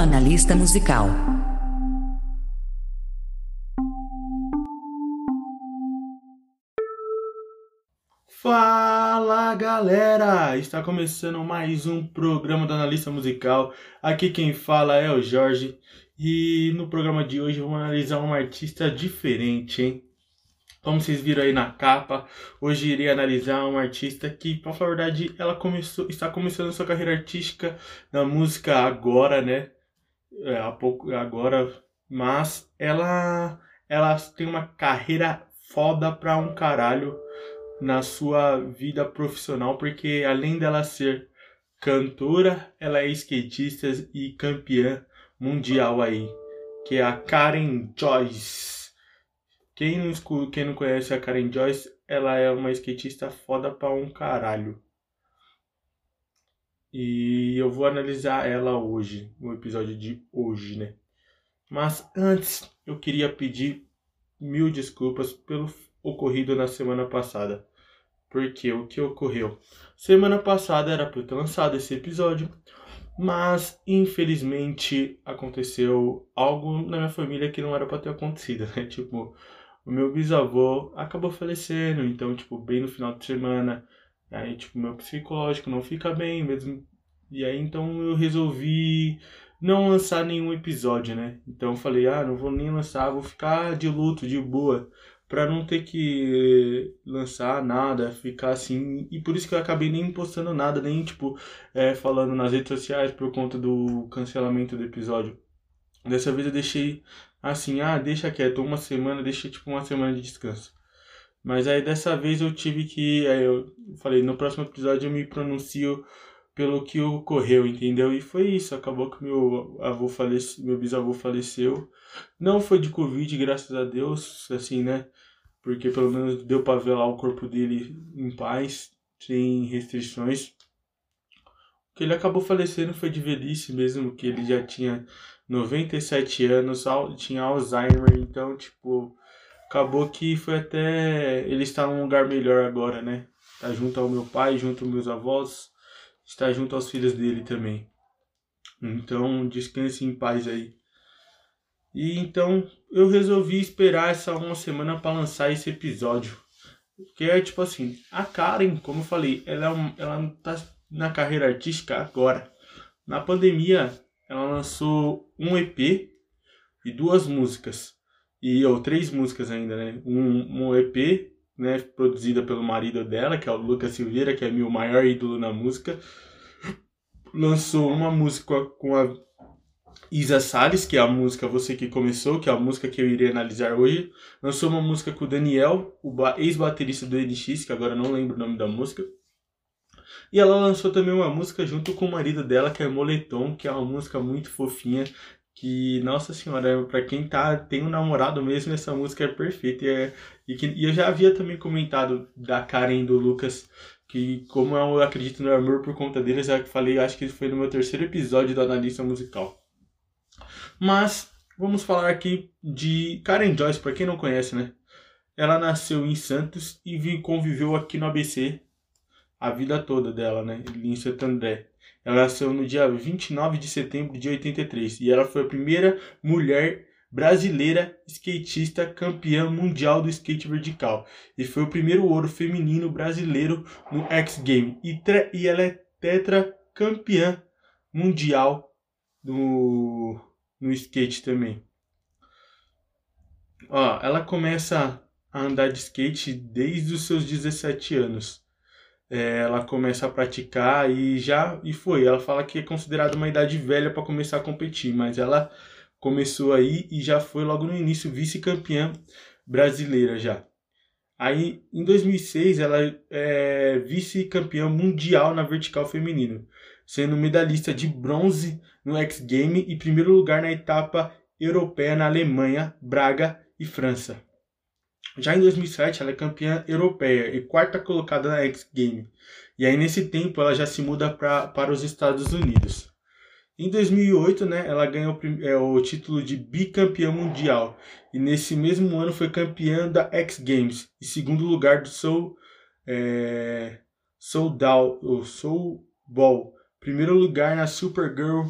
Analista musical. Fala galera! Está começando mais um programa do Analista Musical. Aqui quem fala é o Jorge e no programa de hoje vamos analisar um artista diferente, hein? Como vocês viram aí na capa, hoje irei analisar um artista que, para falar a verdade, ela começou, está começando sua carreira artística na música agora, né? É, há pouco agora, mas ela ela tem uma carreira foda pra um caralho na sua vida profissional, porque além dela ser cantora, ela é skatista e campeã mundial aí, que é a Karen Joyce. Quem não, quem não conhece a Karen Joyce, ela é uma skatista foda pra um caralho. E eu vou analisar ela hoje, no episódio de hoje, né? Mas antes, eu queria pedir mil desculpas pelo ocorrido na semana passada. Porque o que ocorreu? Semana passada era para ter lançado esse episódio, mas infelizmente aconteceu algo na minha família que não era para ter acontecido, né? Tipo, o meu bisavô acabou falecendo, então, tipo, bem no final de semana, aí, tipo, meu psicológico não fica bem mesmo. E aí, então, eu resolvi não lançar nenhum episódio, né? Então, eu falei, ah, não vou nem lançar, vou ficar de luto, de boa, pra não ter que lançar nada, ficar assim. E por isso que eu acabei nem postando nada, nem, tipo, é, falando nas redes sociais por conta do cancelamento do episódio. Dessa vez eu deixei assim, ah, deixa quieto, uma semana, deixa tipo uma semana de descanso. Mas aí dessa vez eu tive que. Aí eu falei, no próximo episódio eu me pronuncio pelo que ocorreu, entendeu? E foi isso, acabou que meu avô faleceu, meu bisavô faleceu. Não foi de Covid, graças a Deus, assim, né? Porque pelo menos deu pra lá o corpo dele em paz, sem restrições. O que ele acabou falecendo foi de velhice mesmo, que ele já tinha 97 anos, tinha Alzheimer, então, tipo, acabou que foi até. Ele está num lugar melhor agora, né? Tá junto ao meu pai, junto aos meus avós, está junto aos filhos dele também. Então, descanse em paz aí. E então eu resolvi esperar essa uma semana para lançar esse episódio. Que é tipo assim, a Karen, como eu falei, ela, é ela tá na carreira artística agora. Na pandemia, ela lançou um EP e duas músicas. E ou três músicas ainda, né? Um, um EP, né, produzida pelo marido dela, que é o Lucas Silveira, que é meu maior ídolo na música. Lançou uma música com a Isa Salles, que é a música Você Que Começou, que é a música que eu irei analisar hoje. Lançou uma música com o Daniel, o ex-baterista do NX, que agora não lembro o nome da música. E ela lançou também uma música junto com o marido dela, que é Moletom, que é uma música muito fofinha. Que, nossa senhora, para quem tá, tem um namorado mesmo, essa música é perfeita. E, é, e, que, e eu já havia também comentado da Karen e do Lucas, que como eu acredito no amor por conta deles, eu falei, acho que foi no meu terceiro episódio do Analista Musical. Mas vamos falar aqui de Karen Joyce, para quem não conhece, né? Ela nasceu em Santos e conviveu aqui no ABC a vida toda dela, né? Em Santo André. Ela nasceu no dia 29 de setembro de 83 e ela foi a primeira mulher brasileira skatista campeã mundial do skate vertical e foi o primeiro ouro feminino brasileiro no X Game e, e ela é tetra campeã mundial no, no skate também. Ó, ela começa a andar de skate desde os seus 17 anos é, ela começa a praticar e já e foi. Ela fala que é considerada uma idade velha para começar a competir, mas ela começou aí e já foi logo no início vice-campeã brasileira já. Aí em 2006 ela é vice-campeã mundial na vertical feminino, sendo medalhista de bronze no X Game e primeiro lugar na etapa europeia na Alemanha, Braga e França. Já em 2007, ela é campeã europeia e quarta colocada na X Game. E aí, nesse tempo, ela já se muda pra, para os Estados Unidos. Em 2008, né, ela ganhou o, é, o título de bicampeã mundial. E nesse mesmo ano foi campeã da X Games. E segundo lugar do Soul, é, Soul, Down, Soul Ball. Primeiro lugar na Supergirl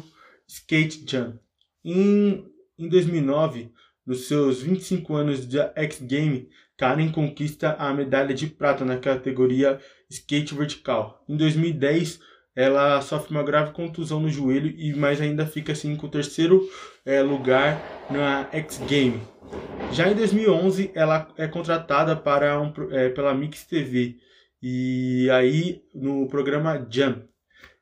Skate Jam. Em, em 2009, nos seus 25 anos de X Game, Karen conquista a medalha de prata na categoria skate vertical. Em 2010, ela sofre uma grave contusão no joelho e mais ainda fica assim com o terceiro é, lugar na X Game. Já em 2011, ela é contratada para um, é, pela Mix TV e aí no programa Jam.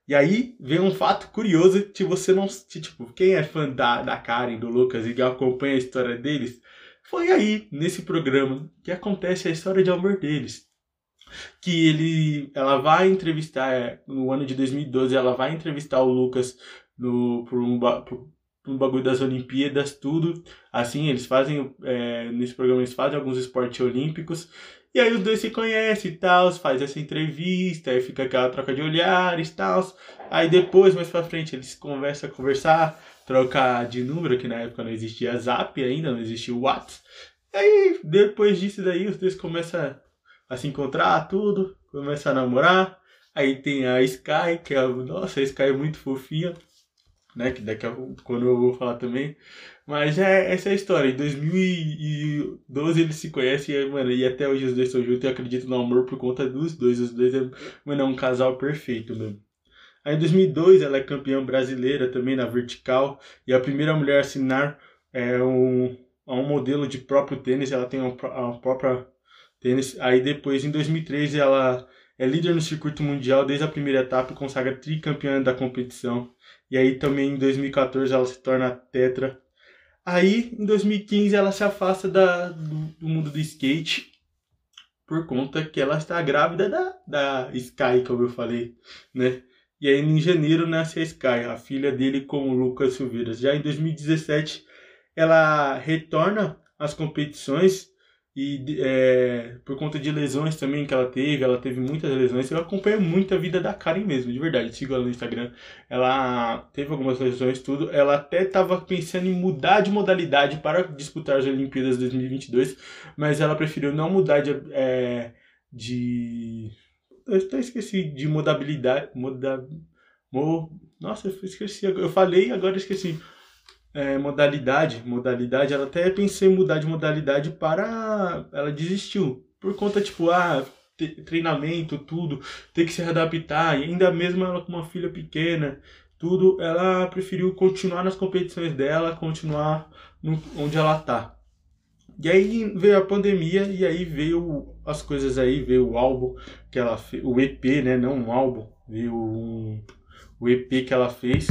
E aí vem um fato curioso que você não. Tipo, quem é fã da, da Karen, do Lucas e acompanha a história deles, foi aí, nesse programa, que acontece a história de amor deles. Que ele. Ela vai entrevistar, é, no ano de 2012, ela vai entrevistar o Lucas no, por, um, por, um bagulho das Olimpíadas, tudo. Assim, eles fazem. É, nesse programa eles fazem alguns esportes olímpicos. E aí os dois se conhecem e tal, faz essa entrevista, aí fica aquela troca de olhares e tal. Aí depois, mais pra frente, eles conversam, conversar, trocar de número, que na época não existia Zap ainda, não existia WhatsApp. E aí, depois disso daí, os dois começam a se encontrar, tudo, começam a namorar. Aí tem a Sky, que é, nossa, a Sky é muito fofinha, né, que daqui a pouco, quando eu vou falar também. Mas é, essa é a história. Em 2012 eles se conhecem e, mano, e até hoje os dois estão juntos e acredito no amor por conta dos dois. Os dois é, mano, é um casal perfeito mesmo. Aí em 2002 ela é campeã brasileira também na vertical e a primeira mulher a assinar é um, um modelo de próprio tênis. Ela tem a própria tênis. Aí depois em 2003 ela é líder no circuito mundial desde a primeira etapa e consagra tricampeã da competição. E aí também em 2014 ela se torna tetra Aí, em 2015, ela se afasta da, do, do, mundo do skate por conta que ela está grávida da, da Sky, como eu falei, né? E aí, em janeiro, nasce a Sky, a filha dele com o Lucas Silveira. Já em 2017, ela retorna às competições e é, por conta de lesões também que ela teve, ela teve muitas lesões. Eu acompanho muito a vida da Karen mesmo, de verdade. Sigo ela no Instagram. Ela teve algumas lesões, tudo. Ela até estava pensando em mudar de modalidade para disputar as Olimpíadas 2022, mas ela preferiu não mudar de. É, de... Eu até esqueci de modalidade. Moda... Mo... Nossa, eu esqueci. Eu falei, agora esqueci é, modalidade, modalidade, ela até pensou em mudar de modalidade para. Ela desistiu. Por conta, tipo, ah, treinamento, tudo, ter que se adaptar, e ainda mesmo ela com uma filha pequena, tudo, ela preferiu continuar nas competições dela, continuar no, onde ela tá. E aí veio a pandemia e aí veio as coisas aí, veio o álbum que ela fez, o EP, né, não um álbum, veio um, o EP que ela fez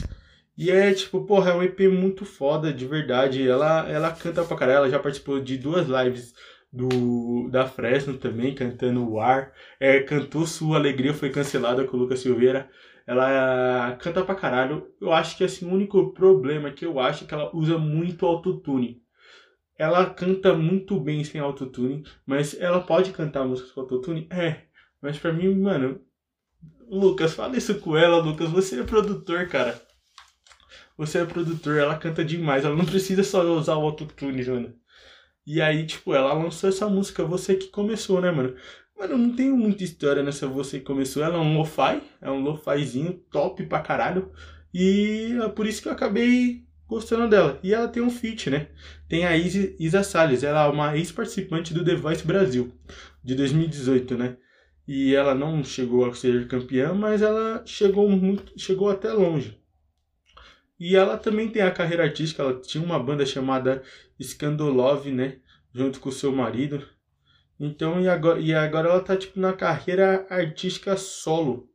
e é tipo, porra, é um EP muito foda, de verdade. Ela, ela canta pra caralho, ela já participou de duas lives do da Fresno também, cantando o ar. É, cantou Sua Alegria, foi cancelada com o Lucas Silveira. Ela canta pra caralho. Eu acho que assim, o único problema que eu acho é que ela usa muito autotune. Ela canta muito bem sem autotune, mas ela pode cantar músicas com autotune? É. Mas pra mim, mano, Lucas, fala isso com ela, Lucas. Você é produtor, cara você é produtor, ela canta demais, ela não precisa só usar o autotune, mano. E aí, tipo, ela lançou essa música Você Que Começou, né, mano? Mano, não tenho muita história nessa Você Que Começou. Ela é um lo-fi, é um lo-fizinho top pra caralho. E é por isso que eu acabei gostando dela. E ela tem um feat, né? Tem a Isa, Isa Salles, ela é uma ex-participante do The Voice Brasil, de 2018, né? E ela não chegou a ser campeã, mas ela chegou muito, chegou até longe. E ela também tem a carreira artística, ela tinha uma banda chamada Scandalove, né? Junto com o seu marido. Então, e agora, e agora ela tá tipo na carreira artística solo.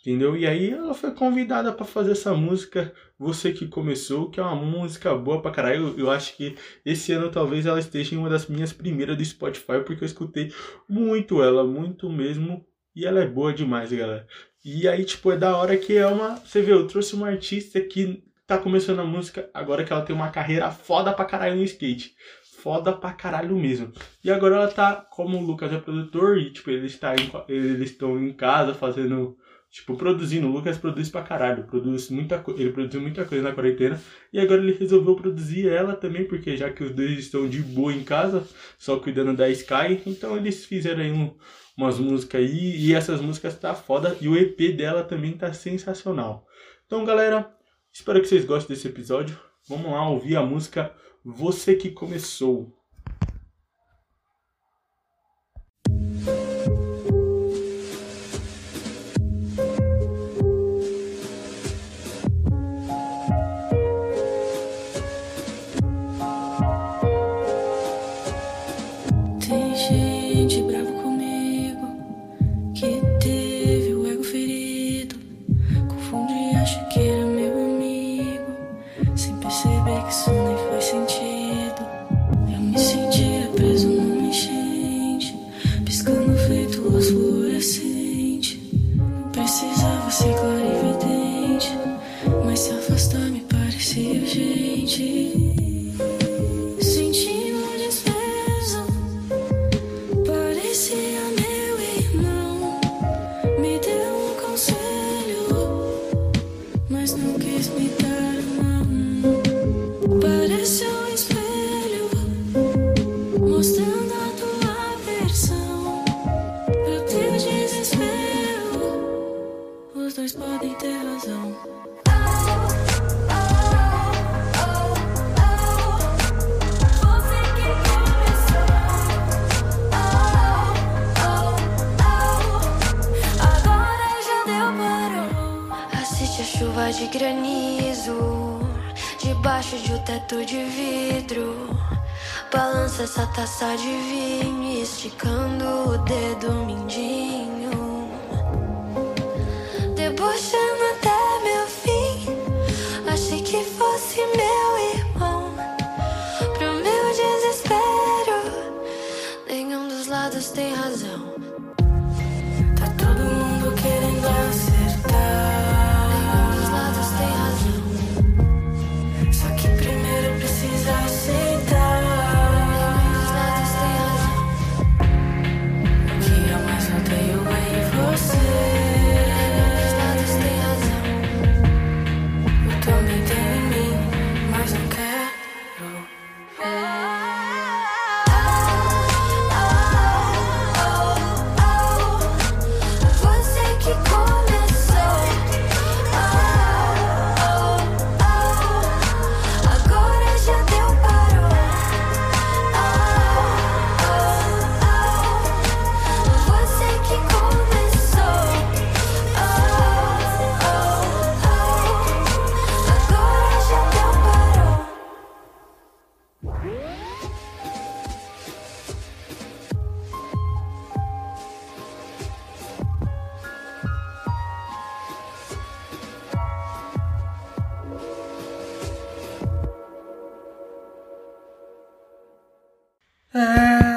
Entendeu? E aí ela foi convidada para fazer essa música Você que começou, que é uma música boa pra caralho. Eu, eu acho que esse ano talvez ela esteja em uma das minhas primeiras do Spotify, porque eu escutei muito ela, muito mesmo. E ela é boa demais, galera. E aí, tipo, é da hora que é uma. Você vê, eu trouxe uma artista que tá começando a música agora que ela tem uma carreira foda pra caralho no skate. Foda pra caralho mesmo. E agora ela tá, como o Lucas é produtor, e tipo, ele está em, eles estão em casa fazendo. Tipo, produzindo. O Lucas produz pra caralho. Produz muita Ele produziu muita coisa na quarentena. E agora ele resolveu produzir ela também, porque já que os dois estão de boa em casa, só cuidando da Sky, então eles fizeram aí um, umas músicas aí, e essas músicas tá foda, e o EP dela também tá sensacional. Então, galera, Espero que vocês gostem desse episódio. Vamos lá ouvir a música Você que Começou. Essa taça de vinho, esticando o dedo mindinho, debochando até meu fim. Achei que fosse meu irmão, pro meu desespero, nenhum dos lados tem razão.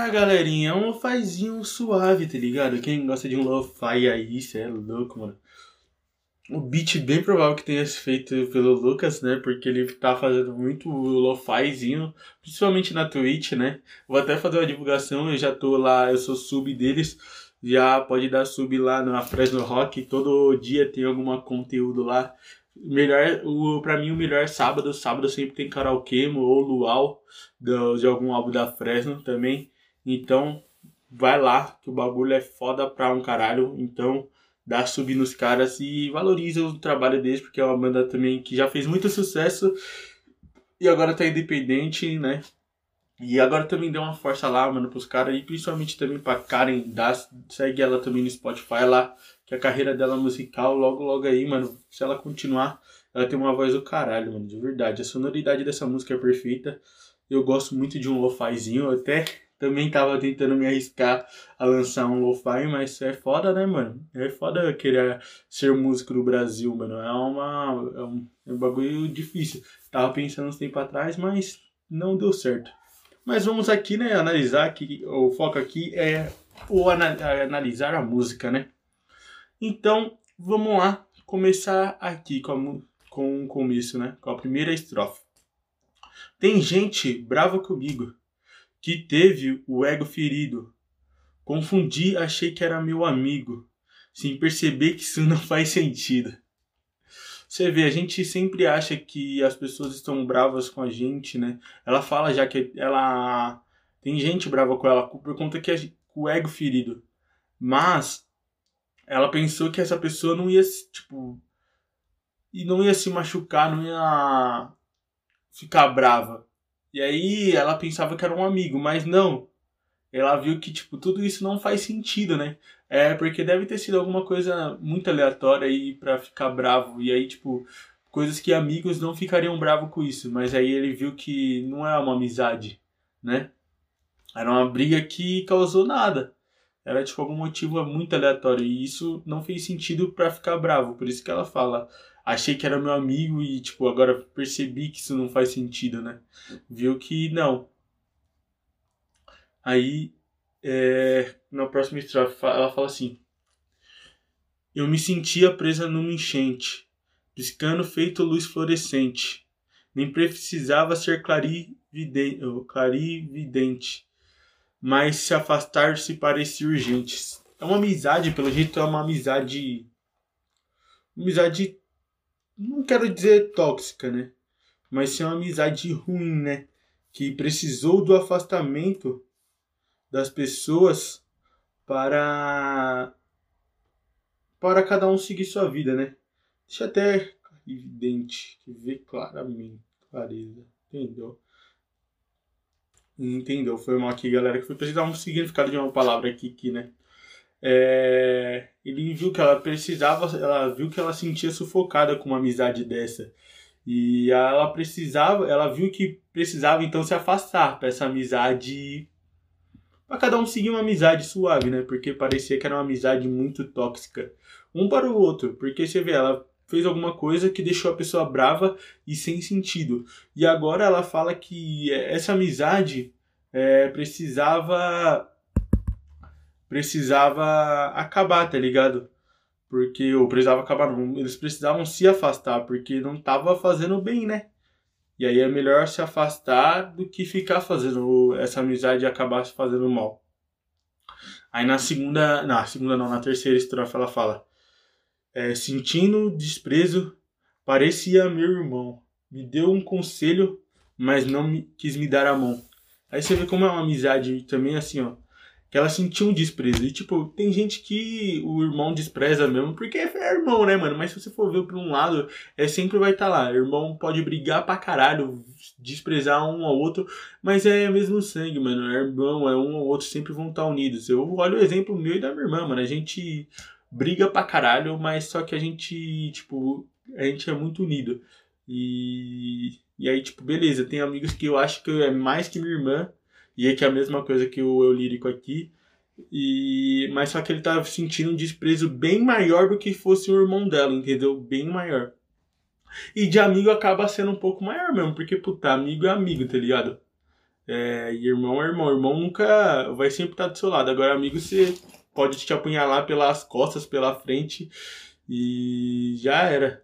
Galerinha, é um lofazinho suave, tá ligado? Quem gosta de um lo-fi aí, cê é louco, mano. O beat bem provável que tenha sido feito pelo Lucas, né? Porque ele tá fazendo muito lo-fizinho, principalmente na Twitch, né? Vou até fazer uma divulgação, eu já tô lá, eu sou sub deles. Já pode dar sub lá na Fresno Rock, todo dia tem algum conteúdo lá. Melhor, o, pra mim, o melhor sábado. Sábado sempre tem karaokê ou luau de algum álbum da Fresno também. Então, vai lá, que o bagulho é foda pra um caralho. Então, dá sub nos caras e valoriza o trabalho deles, porque é uma banda também que já fez muito sucesso e agora tá independente, né? E agora também deu uma força lá, mano, pros caras e principalmente também pra Karen, dá, segue ela também no Spotify lá, que a carreira dela musical, logo, logo aí, mano, se ela continuar, ela tem uma voz do caralho, mano, de verdade. A sonoridade dessa música é perfeita. Eu gosto muito de um lo-fizinho, até também tava tentando me arriscar a lançar um lo-fi, mas é foda, né, mano? É foda querer ser músico no Brasil, mano. É uma. É um, é um bagulho difícil. Tava pensando uns tempo atrás, mas não deu certo. Mas vamos aqui, né, analisar que o foco aqui é o analisar a música, né? Então, vamos lá começar aqui com, com o começo, né? Com a primeira estrofe. Tem gente brava comigo que teve o ego ferido. Confundi, achei que era meu amigo, sem perceber que isso não faz sentido. Você vê, a gente sempre acha que as pessoas estão bravas com a gente, né? Ela fala já que ela tem gente brava com ela por conta que é o ego ferido. Mas ela pensou que essa pessoa não ia, tipo, e não ia se machucar, não ia ficar brava. E aí ela pensava que era um amigo, mas não. Ela viu que, tipo, tudo isso não faz sentido, né? É, porque deve ter sido alguma coisa muito aleatória aí pra ficar bravo. E aí, tipo, coisas que amigos não ficariam bravos com isso. Mas aí ele viu que não é uma amizade, né? Era uma briga que causou nada. Era, tipo, algum motivo muito aleatório. E isso não fez sentido para ficar bravo. Por isso que ela fala, achei que era meu amigo e, tipo, agora percebi que isso não faz sentido, né? Viu que não. Aí, é, na próxima estrofe, ela fala assim: Eu me sentia presa numa enchente, piscando feito luz fluorescente. Nem precisava ser clarividente, clarividente mas se afastar se parecia urgente. É uma amizade, pelo jeito, é uma amizade. Uma amizade. Não quero dizer tóxica, né? Mas é uma amizade ruim, né? Que precisou do afastamento das pessoas para para cada um seguir sua vida, né? Deixa até evidente, ver claramente, clareza, entendeu? Entendeu? Foi mal aqui, galera, que foi precisar um significado de uma palavra aqui, aqui né? É, ele viu que ela precisava, ela viu que ela sentia sufocada com uma amizade dessa. E ela precisava, ela viu que precisava então se afastar para essa amizade para cada um seguir uma amizade suave, né? Porque parecia que era uma amizade muito tóxica. Um para o outro. Porque você vê, ela fez alguma coisa que deixou a pessoa brava e sem sentido. E agora ela fala que essa amizade é, precisava. Precisava acabar, tá ligado? Porque, ou precisava acabar, não, eles precisavam se afastar, porque não tava fazendo bem, né? E aí é melhor se afastar do que ficar fazendo essa amizade e acabar se fazendo mal. Aí na segunda, na segunda não, na terceira estrofe ela fala: é, Sentindo desprezo, parecia meu irmão. Me deu um conselho, mas não me, quis me dar a mão. Aí você vê como é uma amizade também assim, ó que ela sentiu um desprezo. E, tipo, tem gente que o irmão despreza mesmo, porque é irmão, né, mano? Mas se você for ver por um lado, é sempre vai estar tá lá. Irmão pode brigar pra caralho, desprezar um ao outro, mas é mesmo sangue, mano. É irmão, é um ao outro, sempre vão estar tá unidos. Eu olho o exemplo meu e da minha irmã, mano. A gente briga pra caralho, mas só que a gente, tipo, a gente é muito unido. E, e aí, tipo, beleza, tem amigos que eu acho que é mais que minha irmã, e é que é a mesma coisa que o eu lírico aqui. E mas só que ele tá sentindo um desprezo bem maior do que fosse o irmão dela, entendeu? Bem maior. E de amigo acaba sendo um pouco maior mesmo, porque puta, amigo é amigo, tá ligado? É, e irmão é irmão. Irmão nunca vai sempre estar do seu lado. Agora, amigo, você pode te apunhalar pelas costas, pela frente e já era.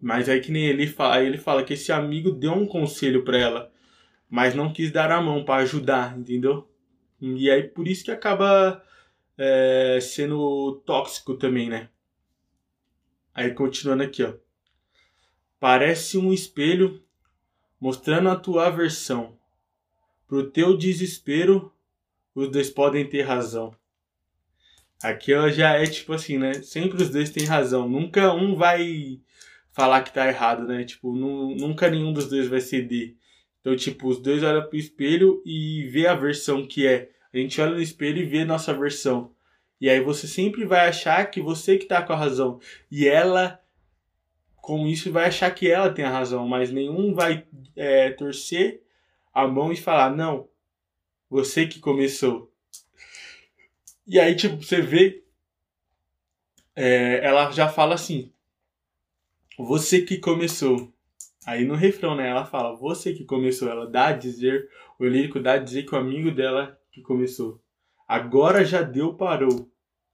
Mas aí que nem ele fala, ele fala que esse amigo deu um conselho para ela mas não quis dar a mão para ajudar, entendeu? E aí por isso que acaba é, sendo tóxico também, né? Aí continuando aqui, ó. Parece um espelho mostrando a tua aversão. Pro teu desespero, os dois podem ter razão. Aqui ó, já é tipo assim, né? Sempre os dois têm razão. Nunca um vai falar que tá errado, né? Tipo, nunca nenhum dos dois vai ceder. Então, tipo, os dois olham pro espelho e vê a versão que é. A gente olha no espelho e vê a nossa versão. E aí você sempre vai achar que você que tá com a razão. E ela, com isso, vai achar que ela tem a razão. Mas nenhum vai é, torcer a mão e falar, não, você que começou. E aí, tipo, você vê. É, ela já fala assim. Você que começou. Aí no refrão, né, ela fala, você que começou, ela dá a dizer, o lírico dá a dizer que o amigo dela que começou. Agora já deu, parou.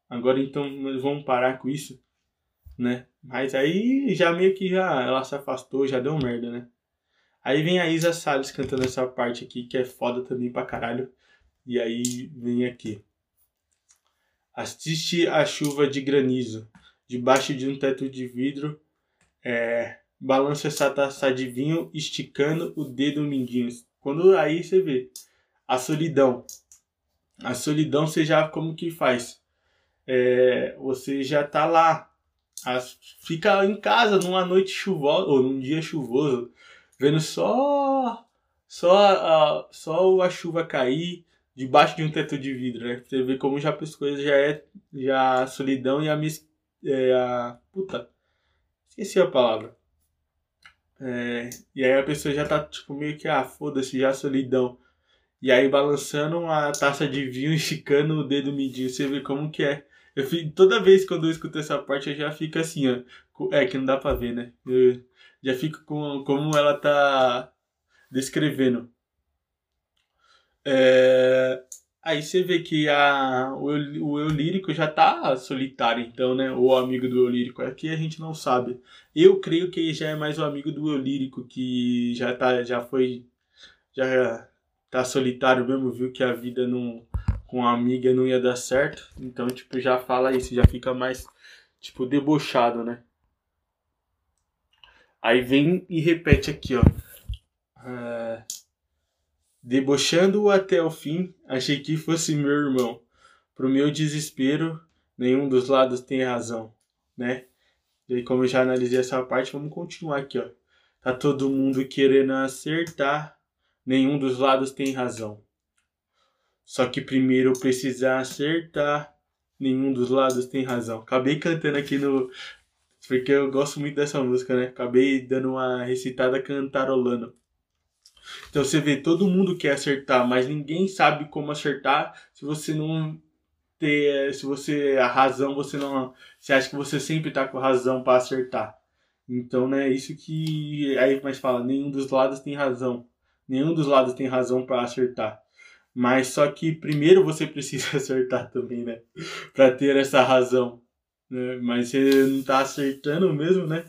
Agora então nós vamos parar com isso, né? Mas aí já meio que já ela se afastou, já deu merda, né? Aí vem a Isa Salles cantando essa parte aqui, que é foda também pra caralho. E aí vem aqui. Assiste a chuva de granizo, debaixo de um teto de vidro, é, balança essa taça de vinho, esticando o dedo mindinho. Quando aí você vê a solidão. A solidão você já como que faz? É, você já tá lá fica em casa numa noite chuvosa, ou num dia chuvoso, vendo só só a, só a chuva cair debaixo de um teto de vidro, né? Você vê como já as coisas já é já a solidão e a, mis, é, a puta esqueci a palavra. É, e aí a pessoa já tá tipo meio que ah, foda-se já solidão. E aí balançando uma taça de vinho e esticando o dedo midinho, você vê como que é. Eu fico, toda vez quando eu escuto essa parte eu já fico assim, ó. É que não dá pra ver, né? Eu já fico com como ela tá descrevendo. É, aí você vê que a, o, o eu lírico já tá solitário, então, né? O amigo do eu lírico. Aqui a gente não sabe. Eu creio que já é mais o amigo do eu lírico que já tá, já foi, já tá solitário mesmo, viu que a vida não com a amiga não ia dar certo. Então, tipo, já fala isso, já fica mais, tipo, debochado, né? Aí vem e repete aqui, ó. Uh, Debochando-o até o fim, achei que fosse meu irmão. Pro meu desespero, nenhum dos lados tem razão, né? E como eu já analisei essa parte, vamos continuar aqui, ó. Tá todo mundo querendo acertar, nenhum dos lados tem razão. Só que primeiro precisa acertar, nenhum dos lados tem razão. Acabei cantando aqui no. Porque eu gosto muito dessa música, né? Acabei dando uma recitada cantarolando. Então você vê, todo mundo quer acertar, mas ninguém sabe como acertar se você não ter, se você a razão você não, você acha que você sempre tá com razão para acertar. Então, né, isso que aí mais fala, nenhum dos lados tem razão. Nenhum dos lados tem razão para acertar. Mas só que primeiro você precisa acertar também, né? Para ter essa razão. Né? Mas você não tá acertando mesmo, né?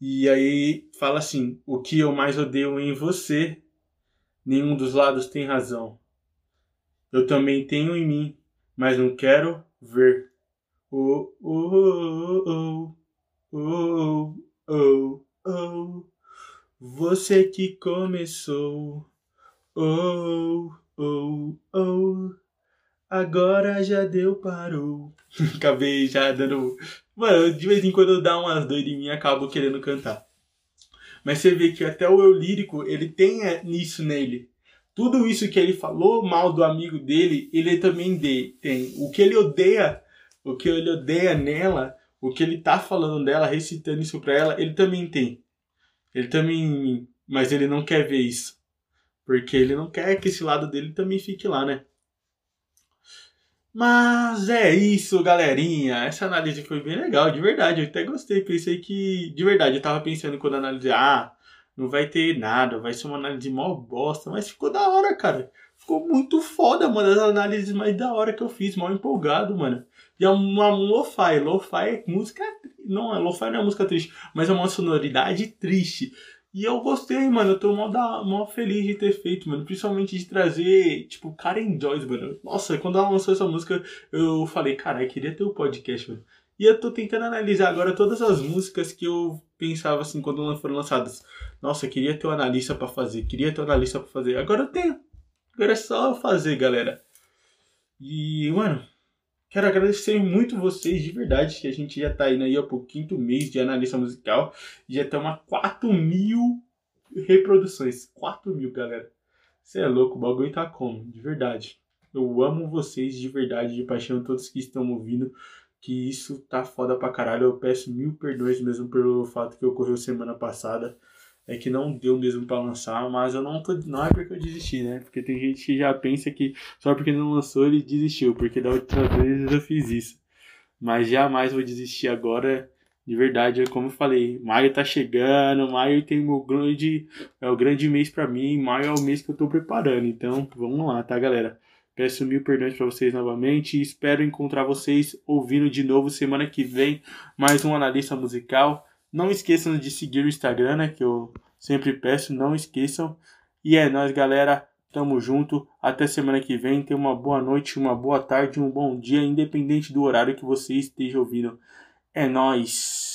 E aí fala assim: o que eu mais odeio em você, nenhum dos lados tem razão. Eu também tenho em mim, mas não quero ver. Oh, oh, oh, oh, oh, oh, você que começou. Oh, oh, oh, agora já deu, parou. Acabei já dando Mano, de vez em quando dá umas doidas em mim e acabo querendo cantar. Mas você vê que até o eu lírico, ele tem é, nisso nele. Tudo isso que ele falou mal do amigo dele, ele também tem. O que ele odeia, o que ele odeia nela, o que ele tá falando dela, recitando isso pra ela, ele também tem. Ele também. Mas ele não quer ver isso. Porque ele não quer que esse lado dele também fique lá, né? Mas é isso, galerinha. Essa análise foi bem legal, de verdade. Eu até gostei. Pensei que, de verdade, eu tava pensando quando analisei, ah, não vai ter nada, vai ser uma análise mó bosta. Mas ficou da hora, cara. Ficou muito foda, uma das análises mais da hora que eu fiz, mal empolgado, mano. E é uma lo-fi. Lo-fi é música. Não, é lo-fi não é música triste, mas é uma sonoridade triste. E eu gostei, mano. Eu tô mó, da, mó feliz de ter feito, mano. Principalmente de trazer, tipo, Karen Joyce, mano. Nossa, quando ela lançou essa música, eu falei, cara, eu queria ter o um podcast, mano. E eu tô tentando analisar agora todas as músicas que eu pensava assim quando foram lançadas. Nossa, eu queria ter um analista para fazer, queria ter um analista para fazer. Agora eu tenho. Agora é só fazer, galera. E, mano, Quero agradecer muito vocês de verdade, que a gente já tá indo aí ó, pro quinto mês de analista musical. Já estamos a 4 mil reproduções. 4 mil, galera. Você é louco, o bagulho tá como? De verdade. Eu amo vocês de verdade, de paixão, todos que estão ouvindo. Que isso tá foda pra caralho. Eu peço mil perdões mesmo pelo fato que ocorreu semana passada é que não deu mesmo para lançar, mas eu não tô, não é porque eu desisti, né? Porque tem gente que já pensa que só porque não lançou ele desistiu, porque da outra vez eu fiz isso. Mas jamais vou desistir agora, de verdade, é como eu falei, maio tá chegando, maio tem o grande é o grande mês para mim, maio é o mês que eu tô preparando. Então, vamos lá, tá, galera? Peço mil perdões para vocês novamente e espero encontrar vocês ouvindo de novo semana que vem mais um analista musical. Não esqueçam de seguir o Instagram, né? Que eu sempre peço, não esqueçam. E é nóis, galera. Tamo junto. Até semana que vem. Tenha uma boa noite, uma boa tarde, um bom dia, independente do horário que você esteja ouvindo. É nóis.